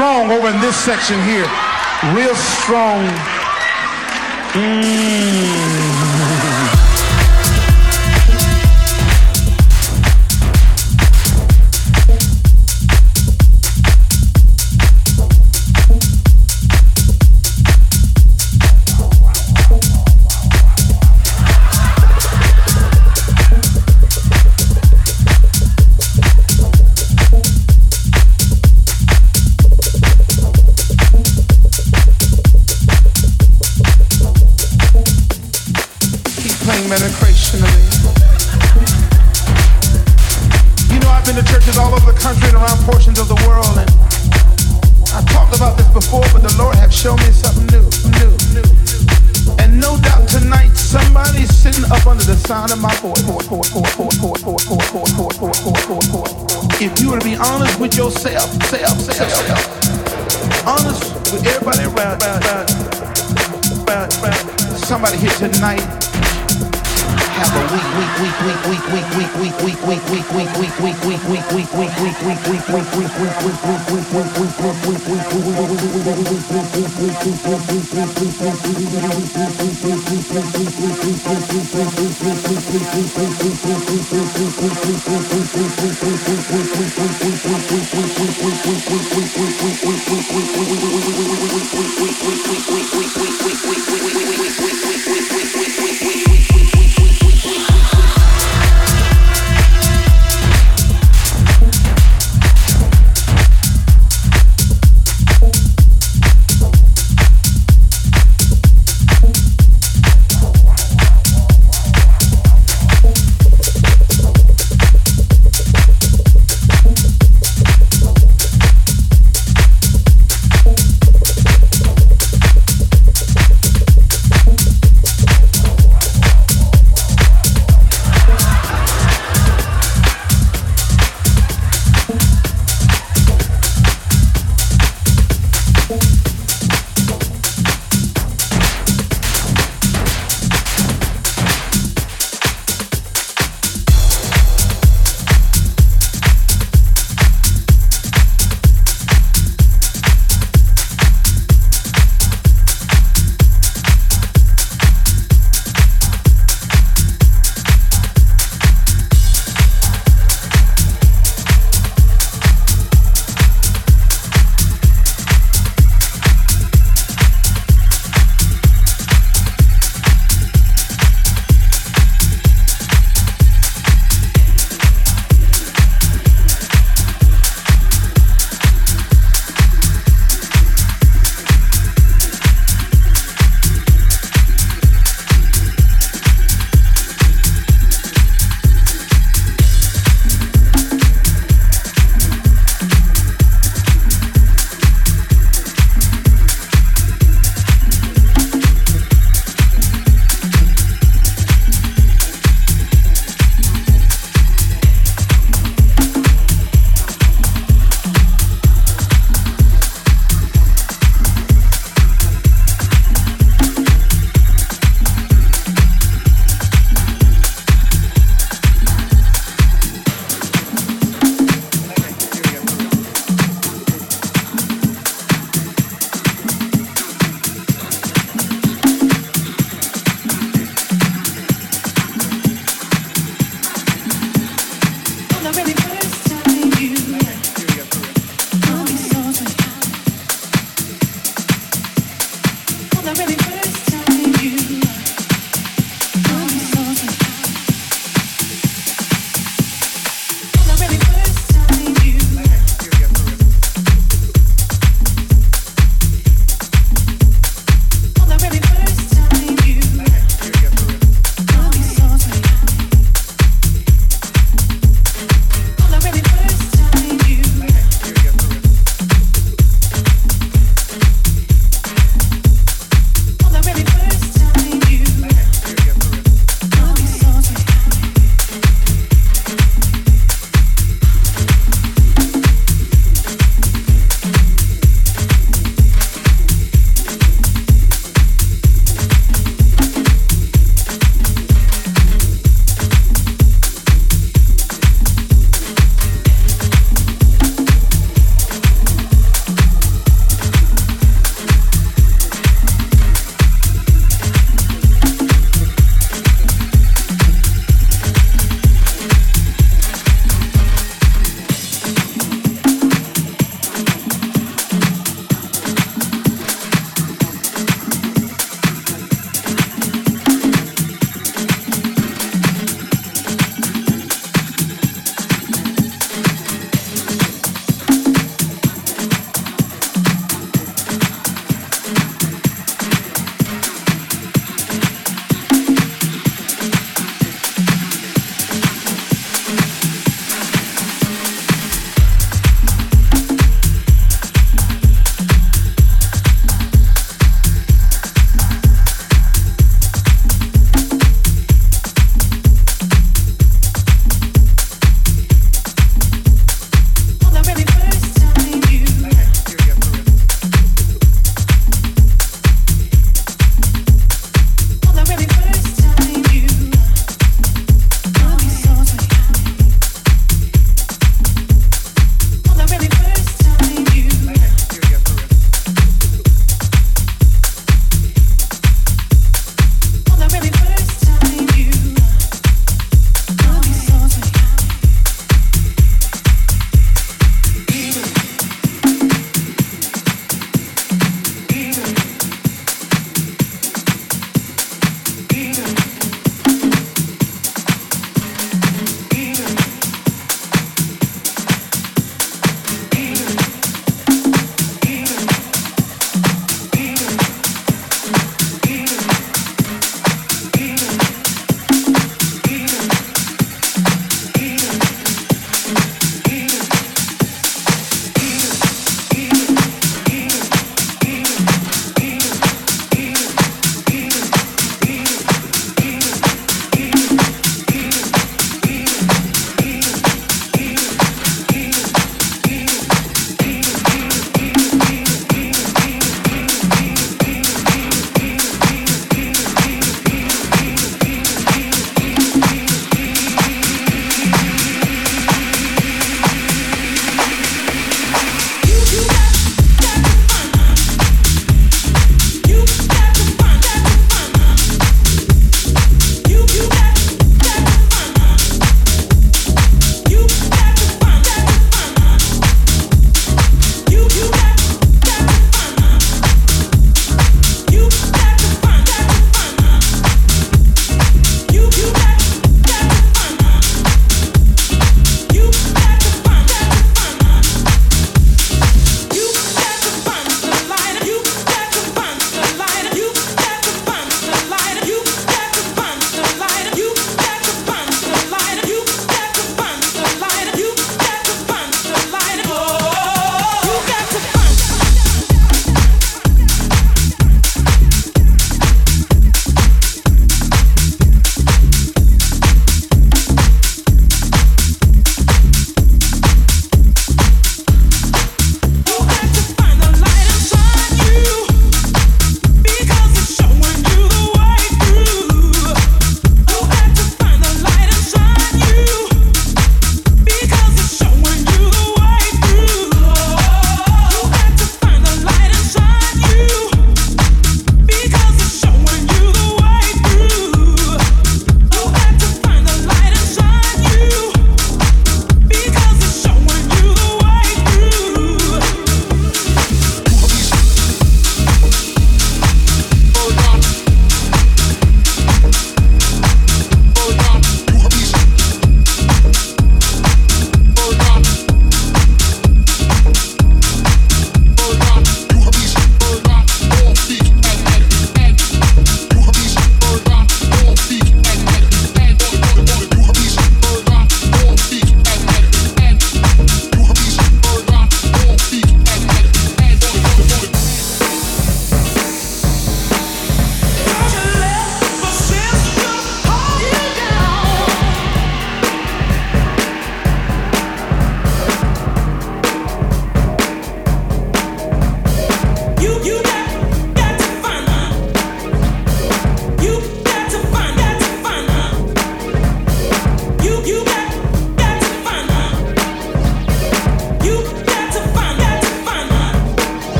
strong over in this section here. Real strong. Mm.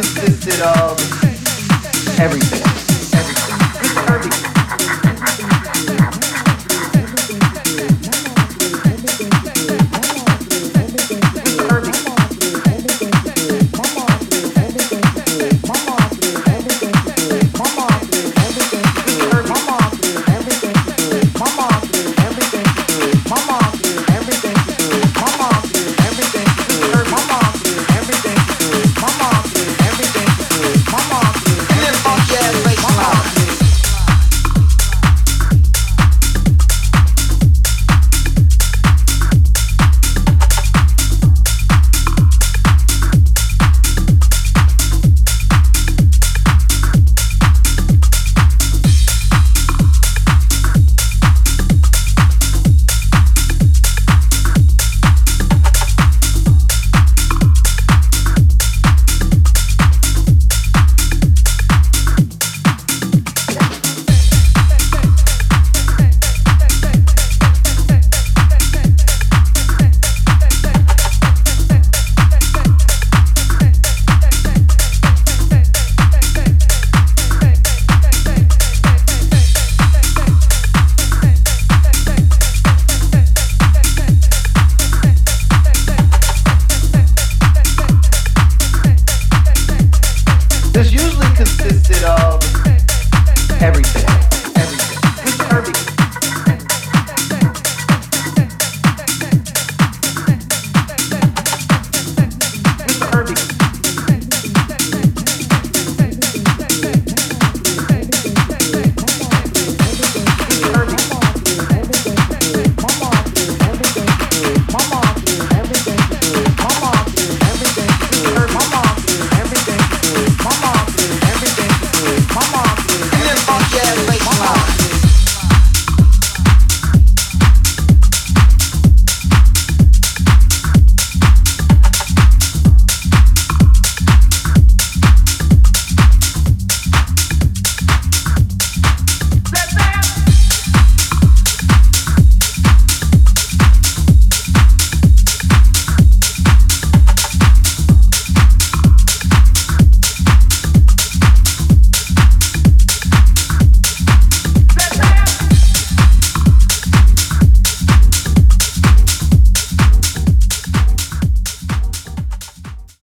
Consisted of everything.